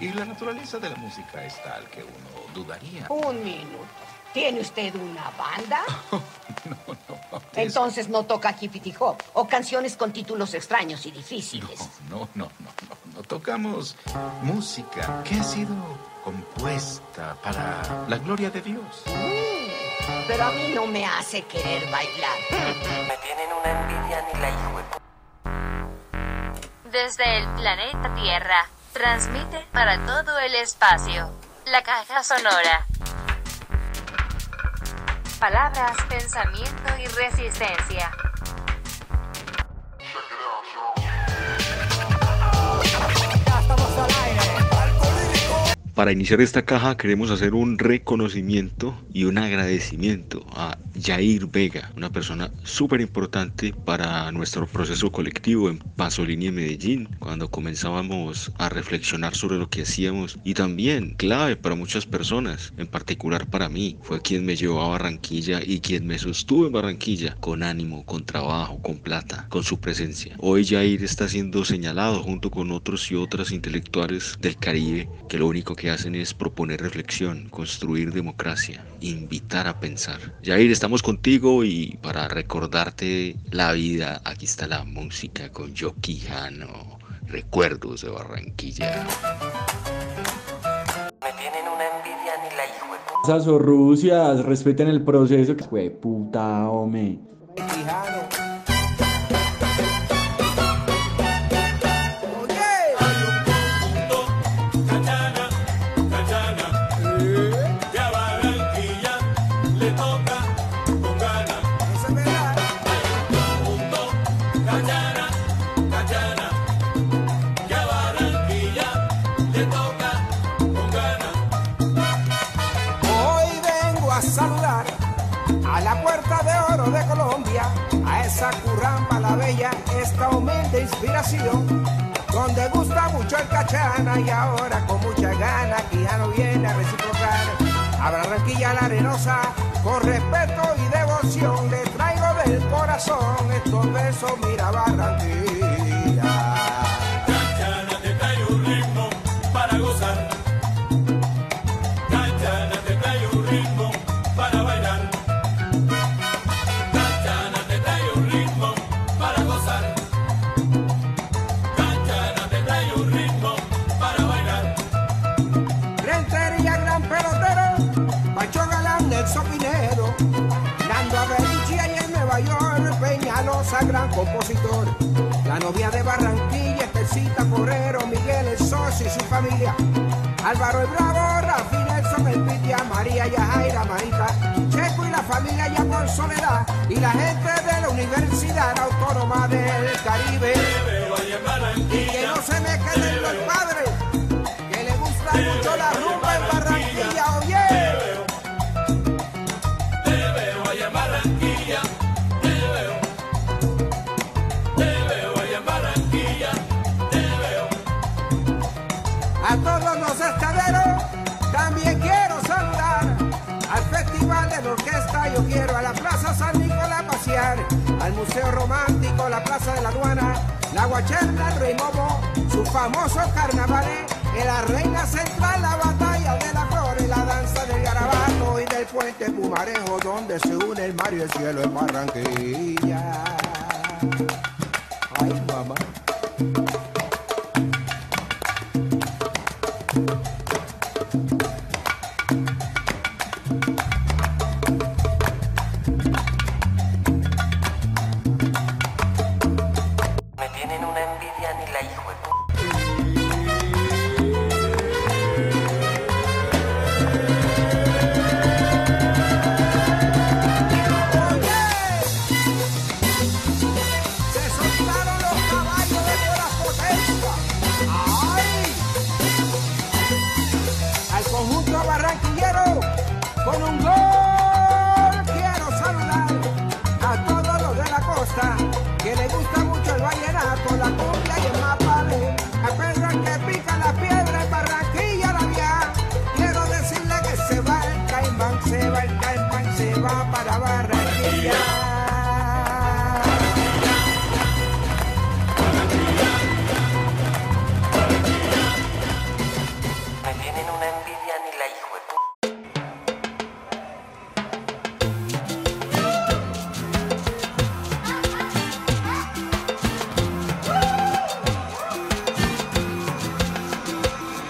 Y la naturaleza de la música es tal que uno dudaría. Un minuto. ¿Tiene usted una banda? no, no. Entonces no toca hippity hop o canciones con títulos extraños y difíciles. No, no, no, no, no. No tocamos música que ha sido compuesta para la gloria de Dios. Mm, pero a mí no me hace querer bailar. Me tienen una envidia ni la hijo de... Desde el planeta Tierra, transmite para todo el espacio. La caja sonora. Palabras, pensamiento y resistencia. Para iniciar esta caja queremos hacer un reconocimiento y un agradecimiento a Jair Vega, una persona súper importante para nuestro proceso colectivo en Pasolini en Medellín, cuando comenzábamos a reflexionar sobre lo que hacíamos y también clave para muchas personas, en particular para mí, fue quien me llevó a Barranquilla y quien me sostuvo en Barranquilla con ánimo, con trabajo, con plata, con su presencia. Hoy Jair está siendo señalado junto con otros y otras intelectuales del Caribe que lo único que hacen es proponer reflexión, construir democracia, invitar a pensar. Jair, estamos contigo y para recordarte la vida, aquí está la música con Joe Quijano, Recuerdos de Barranquilla. Me tienen una envidia ni la hijo de... Esas Rusias, respeten el proceso. Fue puta, hombre. de a esa curramba la bella, esta humilde inspiración, donde gusta mucho el cachana y ahora con mucha gana que ya no viene a reciprocar. A Barranquilla la arenosa, con respeto y devoción, le traigo del corazón estos besos, mira Barranquilla. Gran compositor. La novia de Barranquilla, Estecita Porrero, Miguel el Socio y su familia. Álvaro el Bravo, Rafi Nelson, el Pitia, María Yajaira, Marita, Checo y la familia ya por soledad. Y la gente de la Universidad Autónoma del Caribe. Y que no se me queden los padres, Romántico, la Plaza de la Aduana, la Guacherna, el Rey Momo, sus famosos carnavales. En la Reina Central, la Batalla de la Flores, la danza del Garabato y del Puente Pumarejo, donde se une el mar y el cielo en Barranquilla. Ay. barranquilla.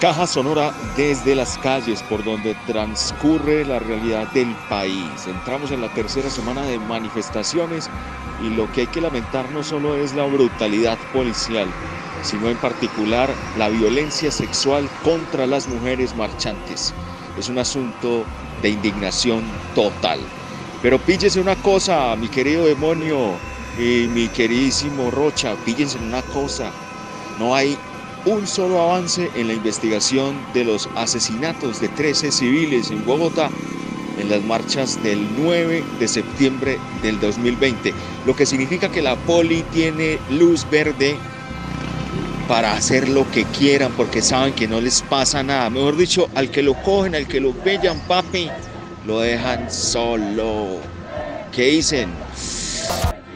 Caja sonora desde las calles por donde transcurre la realidad del país. Entramos en la tercera semana de manifestaciones y lo que hay que lamentar no solo es la brutalidad policial, sino en particular la violencia sexual contra las mujeres marchantes. Es un asunto de indignación total. Pero píllese una cosa, mi querido demonio y mi queridísimo Rocha, píllense una cosa. No hay un solo avance en la investigación de los asesinatos de 13 civiles en Bogotá en las marchas del 9 de septiembre del 2020, lo que significa que la poli tiene luz verde para hacer lo que quieran porque saben que no les pasa nada. Mejor dicho, al que lo cogen, al que lo bellan, papi, lo dejan solo. ¿Qué dicen?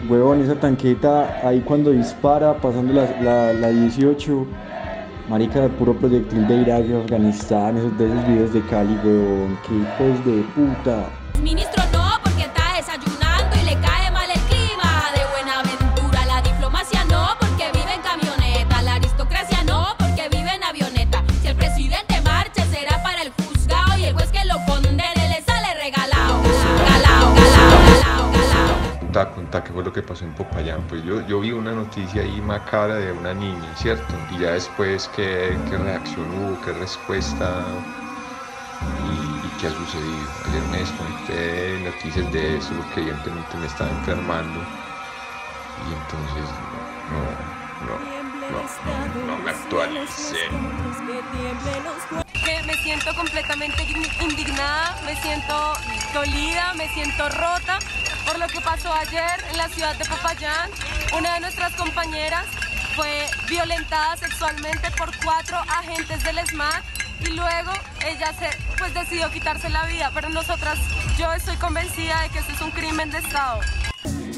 Huevón, esa tanqueta ahí cuando dispara, pasando la, la 18, marica de puro proyectil de Irak y Afganistán, esos de esos videos de Cali, huevón, qué hijos de puta. Ministro no, que pasó en Popayán. Pues yo, yo vi una noticia ahí macabra de una niña, ¿cierto? Y ya después qué, qué reacción hubo, qué respuesta y, y qué ha sucedido. Ayer me desconecté de noticias de eso porque evidentemente me estaba enfermando y entonces no, no, no, no, me actualicé. me siento completamente indignada, me siento dolida, me siento rota por lo que pasó ayer en la ciudad de Popayán. Una de nuestras compañeras fue violentada sexualmente por cuatro agentes del SMAT y luego ella se, pues decidió quitarse la vida, pero nosotras, yo estoy convencida de que este es un crimen de Estado.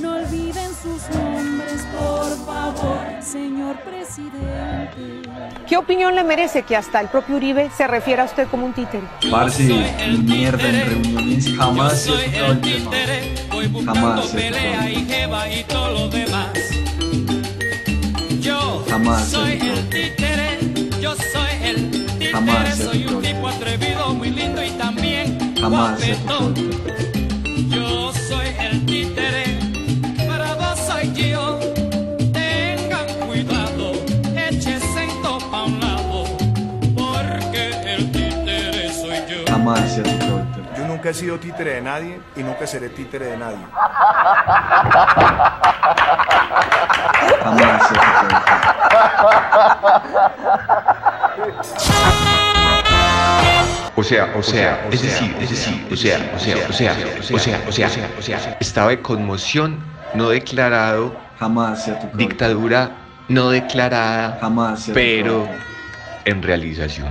No olviden sus nombres, por favor, señor presidente. ¿Qué opinión le merece que hasta el propio Uribe se refiera a usted como un títere? Parce, mi mierda en reuniones jamás se el tema. Jamás se ha tocado el tema. Yo Jamás soy el títere, yo soy el títere, soy un tipo atrevido, muy lindo y también Jamás se ha guapetón. Yo. Tema. Nunca he sido títere de nadie y nunca seré títere de nadie. Tocado O sea, o sea, es decir, es decir, o sea, o sea, o sea, o sea, o sea, o sea, estado de conmoción no declarado, Jamás se ha tocado. dictadura no declarada, Jamás se ha pero en realización.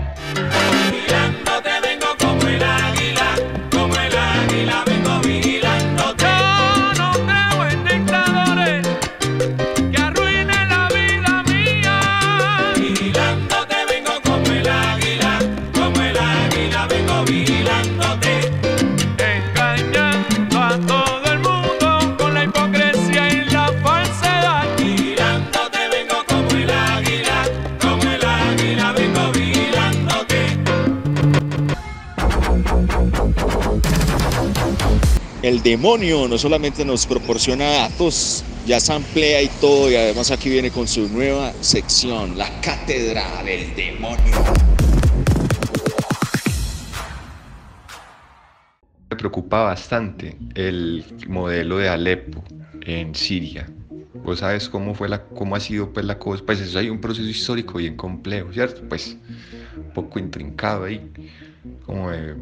El demonio no solamente nos proporciona datos, ya samplea y todo, y además aquí viene con su nueva sección, la cátedra del demonio. Preocupa bastante el modelo de Alepo en Siria. Vos sabes cómo fue la, cómo ha sido pues la cosa, pues eso hay un proceso histórico bien complejo, ¿cierto? Pues un poco intrincado ahí, como de,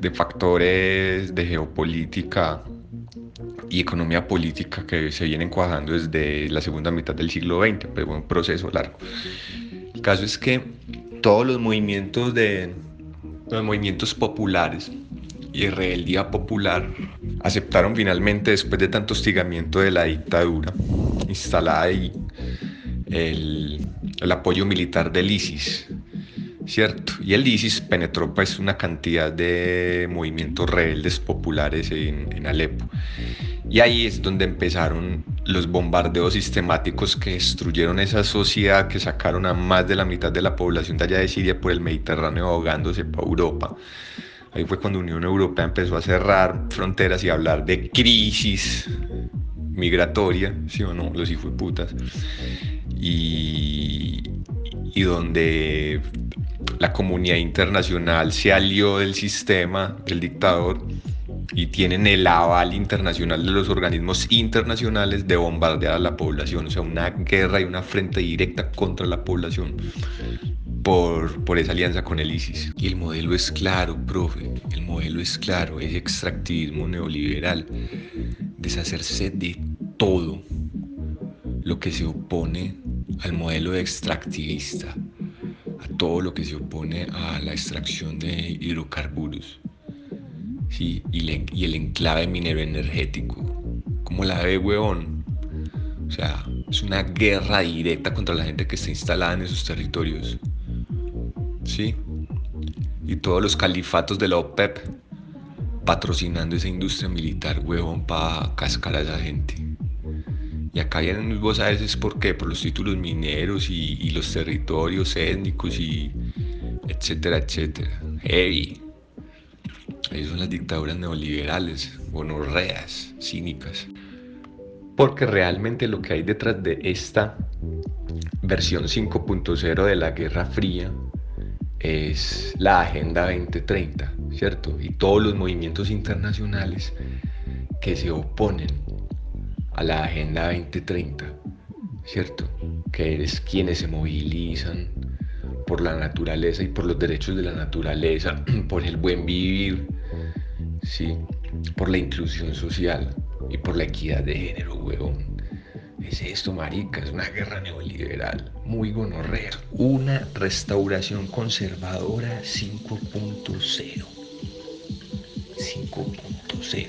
de factores de geopolítica y economía política que se vienen cuajando desde la segunda mitad del siglo XX, pues fue un proceso largo. El caso es que todos los movimientos de los movimientos populares y rebeldía popular aceptaron finalmente después de tanto hostigamiento de la dictadura instalada ahí el, el apoyo militar del ISIS, ¿cierto? Y el ISIS penetró pues una cantidad de movimientos rebeldes populares en, en Alepo. Y ahí es donde empezaron los bombardeos sistemáticos que destruyeron esa sociedad, que sacaron a más de la mitad de la población de allá de Siria por el Mediterráneo ahogándose para Europa. Ahí fue cuando Unión Europea empezó a cerrar fronteras y a hablar de crisis migratoria, ¿sí o no? Los hijueputas. Y, y donde la comunidad internacional se alió del sistema del dictador y tienen el aval internacional de los organismos internacionales de bombardear a la población, o sea, una guerra y una frente directa contra la población por, por esa alianza con el ISIS. Y el modelo es claro, profe, el modelo es claro, es extractivismo neoliberal, deshacerse de todo lo que se opone al modelo extractivista, a todo lo que se opone a la extracción de hidrocarburos sí, y, le- y el enclave minero energético. ¿Cómo la ve, huevón? O sea, es una guerra directa contra la gente que está instalada en esos territorios. ¿Sí? Y todos los califatos de la OPEP patrocinando esa industria militar, huevón, para cascar a esa gente. Y acá vienen vos a veces por qué, por los títulos mineros y, y los territorios étnicos y etcétera, etcétera. Heavy. Ahí son las dictaduras neoliberales, gonorreas, cínicas. Porque realmente lo que hay detrás de esta versión 5.0 de la Guerra Fría es la Agenda 2030, ¿cierto? Y todos los movimientos internacionales que se oponen a la Agenda 2030, ¿cierto? Que eres quienes se movilizan por la naturaleza y por los derechos de la naturaleza, por el buen vivir, ¿sí? Por la inclusión social y por la equidad de género, huevón. Es esto, marica, es una guerra neoliberal, muy gonorrea. Una restauración conservadora 5.0. 5.0.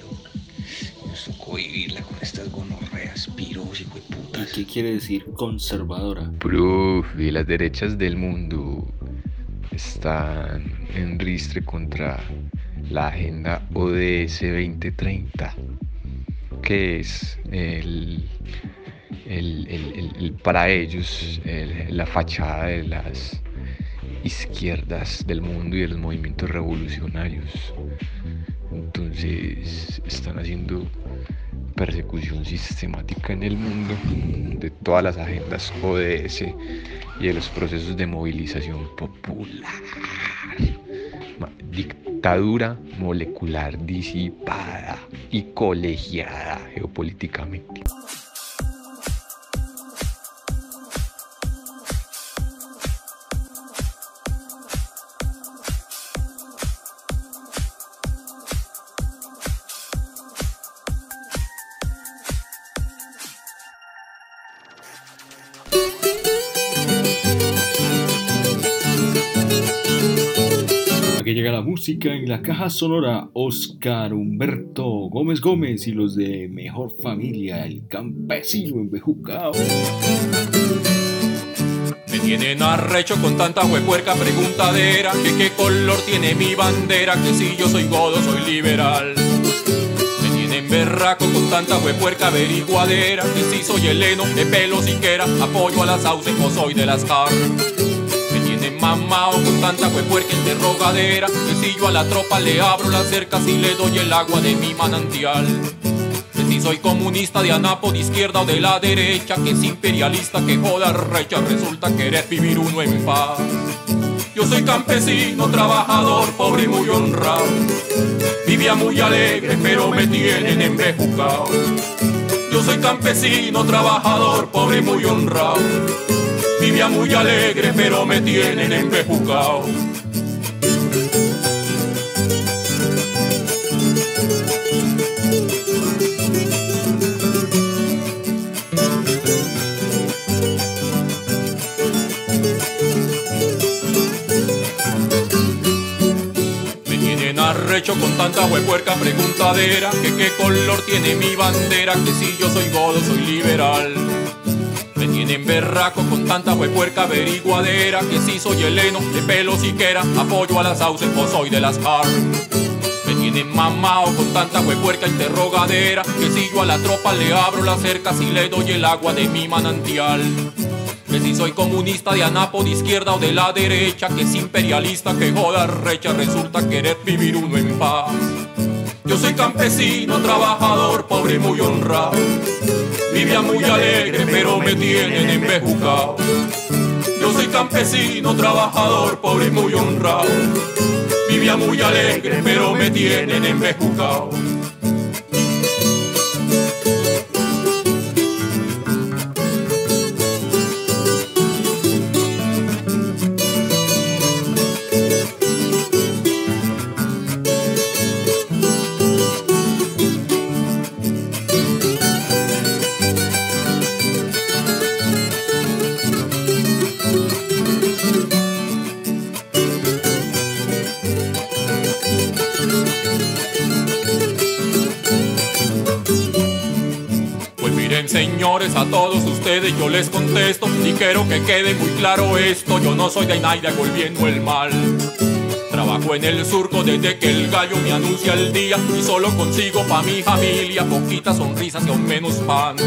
Nos tocó vivirla con estas gonorreas, piros y putas. ¿Qué quiere decir conservadora? Profe, las derechas del mundo están en ristre contra la agenda ODS 2030, que es el, el- el- el- para ellos el- la fachada de las izquierdas del mundo y de los movimientos revolucionarios. Entonces están haciendo persecución sistemática en el mundo de todas las agendas ODS y de los procesos de movilización popular. Dictadura molecular disipada y colegiada geopolíticamente. La caja sonora Oscar Humberto Gómez Gómez y los de Mejor Familia, el campesino embejucado. Me tienen arrecho con tanta huepuerca preguntadera Que qué color tiene mi bandera Que si yo soy godo soy liberal Me tienen berraco con tanta huepuerca averiguadera Que si soy heleno de pelo siquiera Apoyo a las sauces o soy de las car mamao con tanta huepuerca interrogadera si yo a la tropa le abro las cercas Y le doy el agua de mi manantial que si soy comunista de anapo de izquierda o de la derecha, que es imperialista, que joda recha, resulta querer vivir uno en paz. Yo soy campesino, trabajador, pobre y muy honrado. Vivía muy alegre, pero me tienen embejucado. Yo soy campesino, trabajador, pobre y muy honrado. Vivía muy alegre, pero me tienen tienen arrecho con tanta huepuerca preguntadera Que qué color tiene mi bandera Que si yo soy godo soy liberal tienen berraco con tanta huepuerca averiguadera Que si soy heleno de pelo siquiera Apoyo a las sauces o soy de las AR Me tienen mamao con tanta huepuerca interrogadera que si yo a la tropa le abro las cercas y le doy el agua de mi manantial. Que si soy comunista de anapo de izquierda o de la derecha, que es imperialista, que joda recha, resulta querer vivir uno en paz. Yo soy campesino, trabajador, pobre y muy honrado. Vivía muy alegre, pero me tienen embejucado. Yo soy campesino, trabajador, pobre y muy honrado. Vivía muy alegre, pero me tienen embejucado. Yo les contesto y quiero que quede muy claro esto, yo no soy de Naida volviendo el mal. Trabajo en el surco desde que el gallo me anuncia el día y solo consigo pa' mi familia poquitas sonrisas y aún menos pan.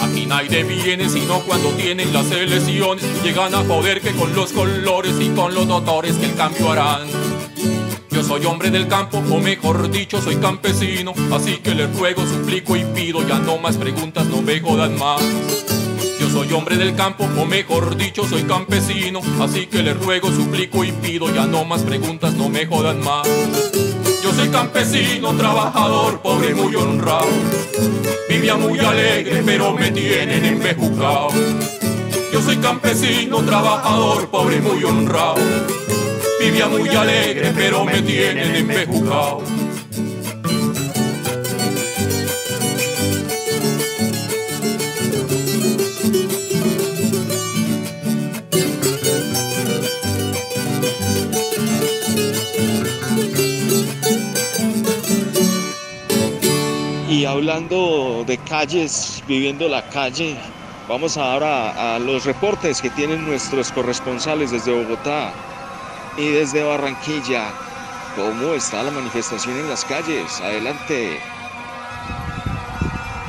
Aquí nadie viene sino cuando tienen las elecciones, llegan a poder que con los colores y con los doctores que el cambio harán. Soy hombre del campo, o mejor dicho, soy campesino. Así que les ruego, suplico y pido, ya no más preguntas, no me jodan más. Yo soy hombre del campo, o mejor dicho, soy campesino. Así que les ruego, suplico y pido, ya no más preguntas, no me jodan más. Yo soy campesino, trabajador, pobre y muy honrado. Vivía muy alegre, pero me tienen embejucado. Yo soy campesino, trabajador, pobre y muy honrado. Vivía muy alegre, pero me tienen embejucado. Y hablando de calles, viviendo la calle, vamos ahora a los reportes que tienen nuestros corresponsales desde Bogotá y desde Barranquilla. ¿Cómo está la manifestación en las calles? Adelante.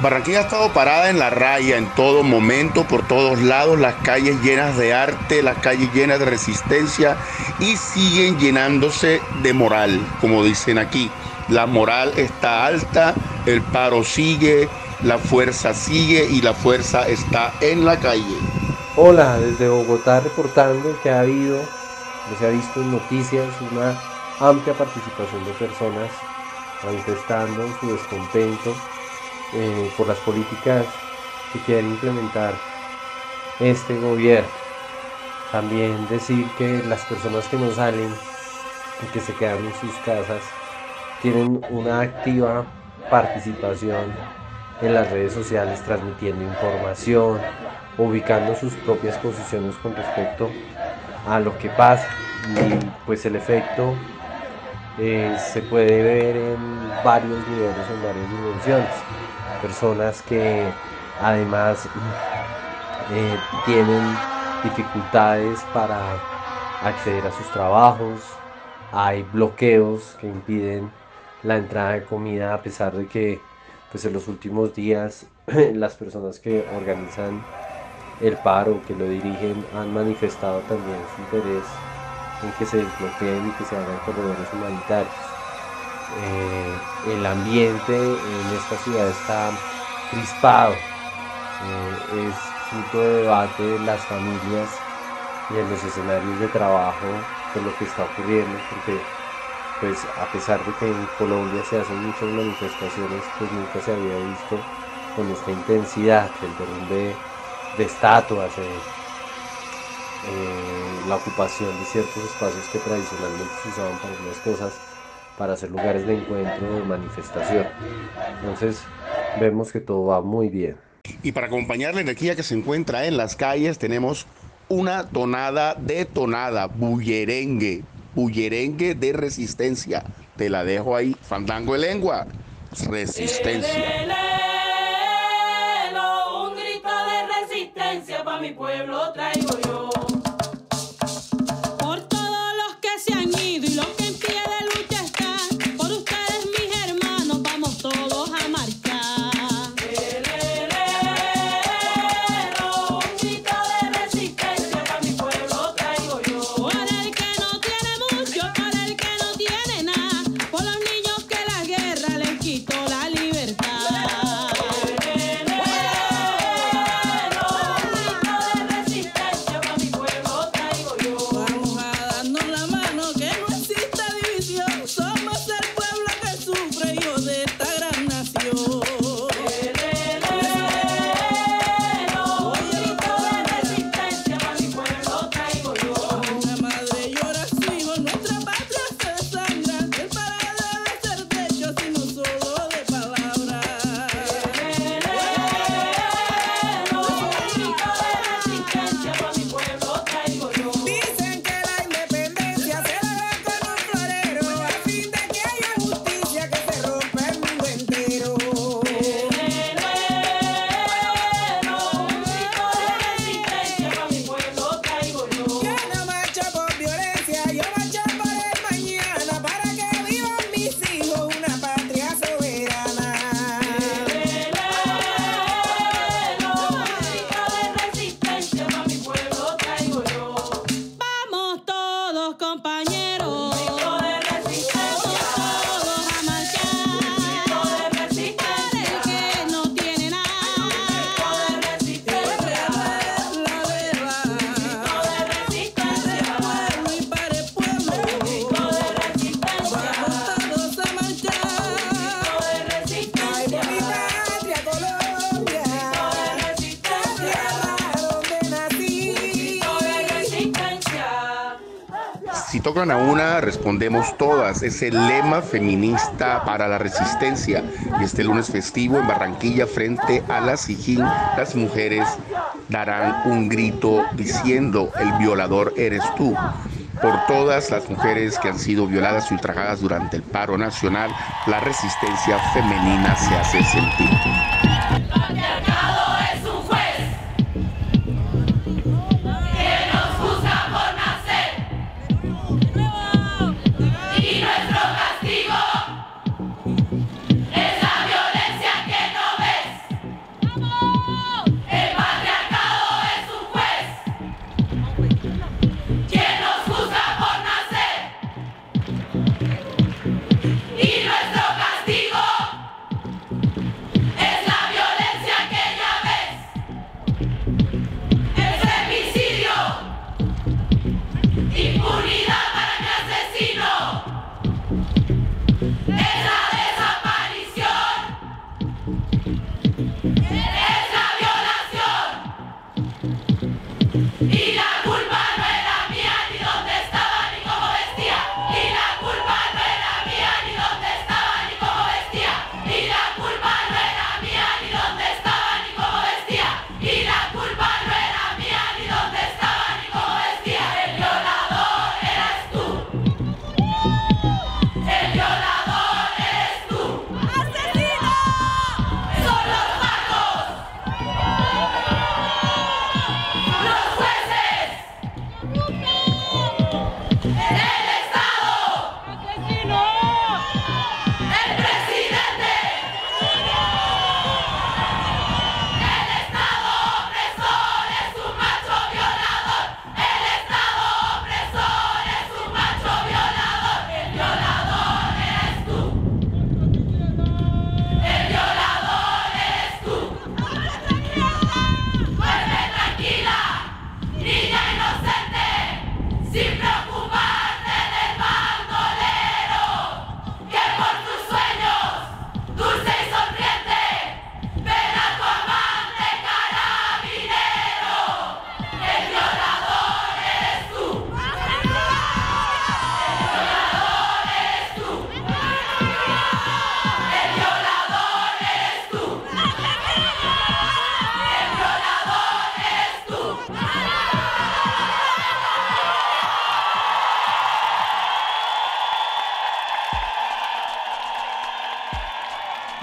Barranquilla ha estado parada en la raya en todo momento, por todos lados, las calles llenas de arte, las calles llenas de resistencia y siguen llenándose de moral, como dicen aquí. La moral está alta, el paro sigue, la fuerza sigue y la fuerza está en la calle. Hola, desde Bogotá reportando que ha habido, como se ha visto en noticias, una amplia participación de personas manifestando su descontento eh, por las políticas que quieren implementar este gobierno. También decir que las personas que no salen y que se quedan en sus casas tienen una activa participación en las redes sociales, transmitiendo información, ubicando sus propias posiciones con respecto a lo que pasa. Y pues el efecto eh, se puede ver en varios niveles, en varias dimensiones. Personas que además eh, tienen dificultades para acceder a sus trabajos, hay bloqueos que impiden la entrada de comida a pesar de que pues en los últimos días las personas que organizan el paro, que lo dirigen, han manifestado también su interés en que se desbloqueen y que se hagan corredores humanitarios. Eh, el ambiente en esta ciudad está crispado, eh, es fruto de debate de las familias y en los escenarios de trabajo por lo que está ocurriendo, porque pues a pesar de que en Colombia se hacen muchas manifestaciones, pues nunca se había visto con esta intensidad, el derrumbe de estatuas, eh, eh, la ocupación de ciertos espacios que tradicionalmente se usaban para algunas cosas, para hacer lugares de encuentro, de manifestación. Entonces vemos que todo va muy bien. Y para acompañar la energía que se encuentra en las calles tenemos una tonada de tonada, bullerengue, bullerengue de resistencia. Te la dejo ahí, fandango de lengua, resistencia. Mi pueblo traigo yo. A una, respondemos todas. Es el lema feminista para la resistencia. Y este lunes festivo en Barranquilla, frente a la Sijín, las mujeres darán un grito diciendo: El violador eres tú. Por todas las mujeres que han sido violadas y ultrajadas durante el paro nacional, la resistencia femenina se hace sentir.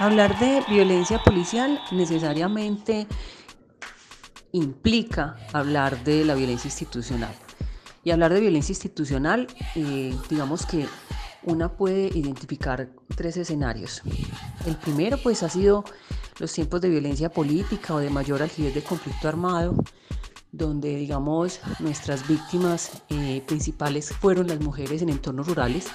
Hablar de violencia policial necesariamente implica hablar de la violencia institucional. Y hablar de violencia institucional, eh, digamos que una puede identificar tres escenarios. El primero pues ha sido los tiempos de violencia política o de mayor algidez de conflicto armado, donde digamos nuestras víctimas eh, principales fueron las mujeres en entornos rurales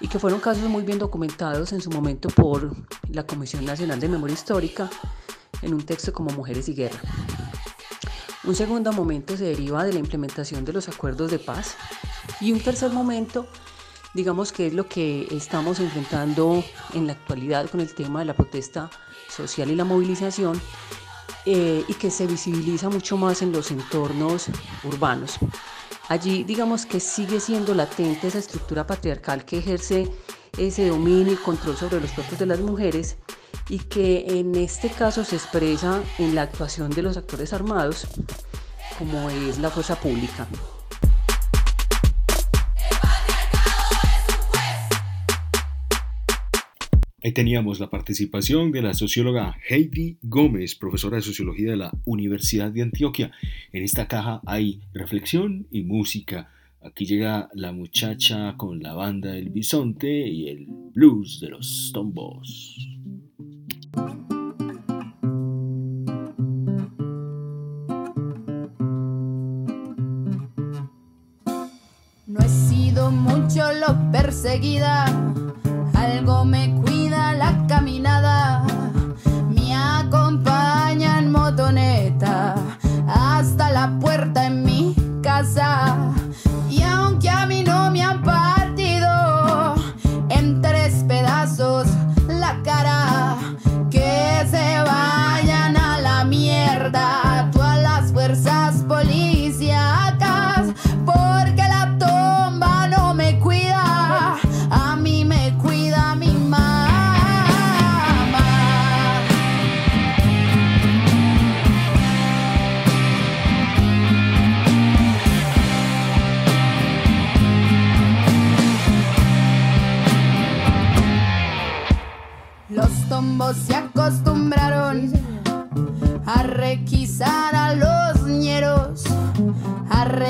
y que fueron casos muy bien documentados en su momento por la Comisión Nacional de Memoria Histórica en un texto como Mujeres y Guerra. Un segundo momento se deriva de la implementación de los acuerdos de paz y un tercer momento, digamos que es lo que estamos enfrentando en la actualidad con el tema de la protesta social y la movilización eh, y que se visibiliza mucho más en los entornos urbanos. Allí digamos que sigue siendo latente esa estructura patriarcal que ejerce ese dominio y control sobre los cuerpos de las mujeres y que en este caso se expresa en la actuación de los actores armados como es la fuerza pública. Ahí teníamos la participación de la socióloga Heidi Gómez, profesora de sociología de la Universidad de Antioquia. En esta caja hay reflexión y música. Aquí llega la muchacha con la banda del bisonte y el blues de los tombos. No he sido mucho lo perseguida, algo me cuida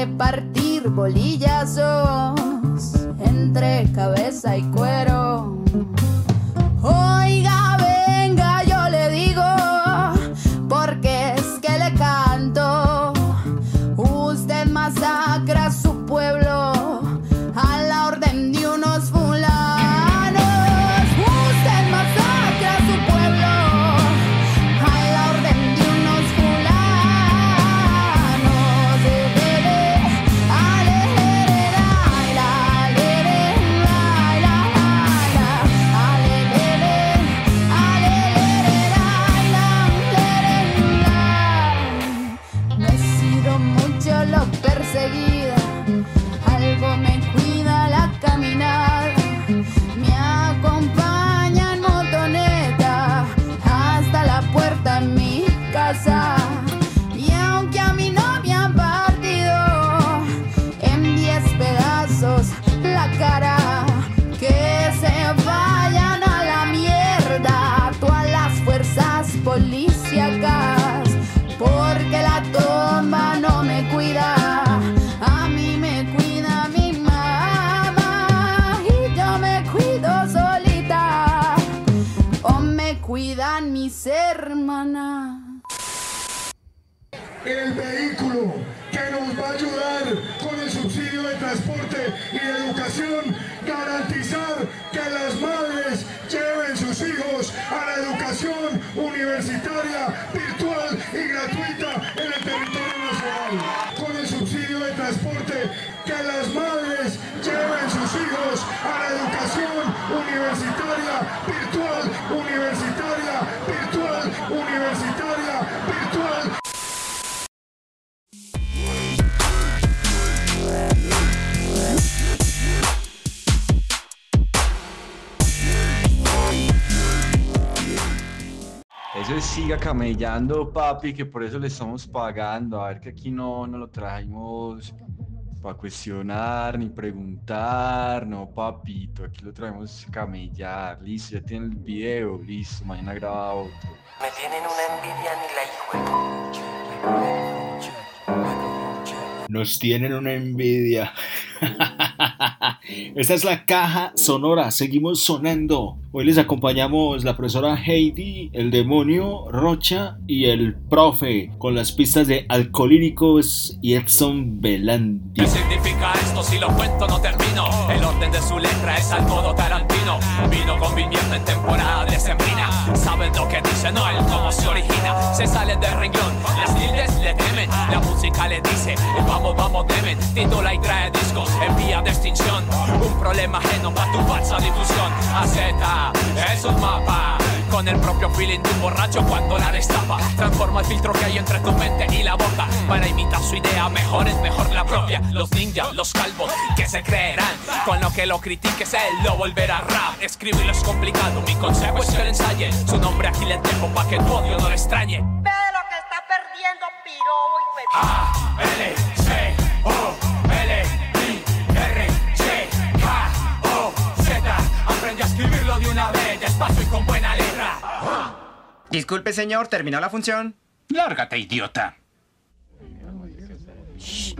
repartir bolillazos entre cabeza y cuero. Y educación, garantizar que las madres lleven sus hijos a la educación universitaria virtual y gratuita en el territorio nacional. Con el subsidio de transporte, que las madres lleven sus hijos a la educación universitaria virtual, universitaria, virtual, universitaria, virtual. Siga camellando, papi, que por eso le estamos pagando. A ver que aquí no, no lo trajimos para cuestionar ni preguntar, no, papito. Aquí lo traemos camellar. Listo, ya tiene el video, listo. Mañana graba otro. Me tienen una envidia ni la hijo Nos tienen una envidia. Esta es la caja sonora. Seguimos sonando. Hoy les acompañamos la profesora Heidi, el demonio, Rocha y el profe con las pistas de Alcolíricos y Edson Belandi. ¿Qué significa esto? Si lo cuento no termino. El orden de su letra es al modo tarantino. Vino conviviendo en temporada decembrina. Saben lo que dice, no el cómo se origina. Se sale del renglón, las tildes le temen. La música le dice, vamos, vamos, temen. Titula y trae discos en vía de extinción. Un problema ajeno para tu falsa difusión. Acepta, es un mapa. Con el propio feeling de un borracho cuando la destapa. Transforma el filtro que hay entre tu mente y la boca. Para imitar su idea, mejor es mejor la propia. Los ninjas, los calvos, que se creerán. Con lo que lo critiques, él lo volverá rap. Escribirlo es complicado, mi consejo es que lo ensaye. Su nombre aquí le dejo pa' que tu odio no le extrañe. Ve lo que está perdiendo, piro y A, L, C, O, Z. Aprende a escribirlo de una vez, despacio y con buena letra. Disculpe, señor, ¿terminó la función? Lárgate, idiota. Shh.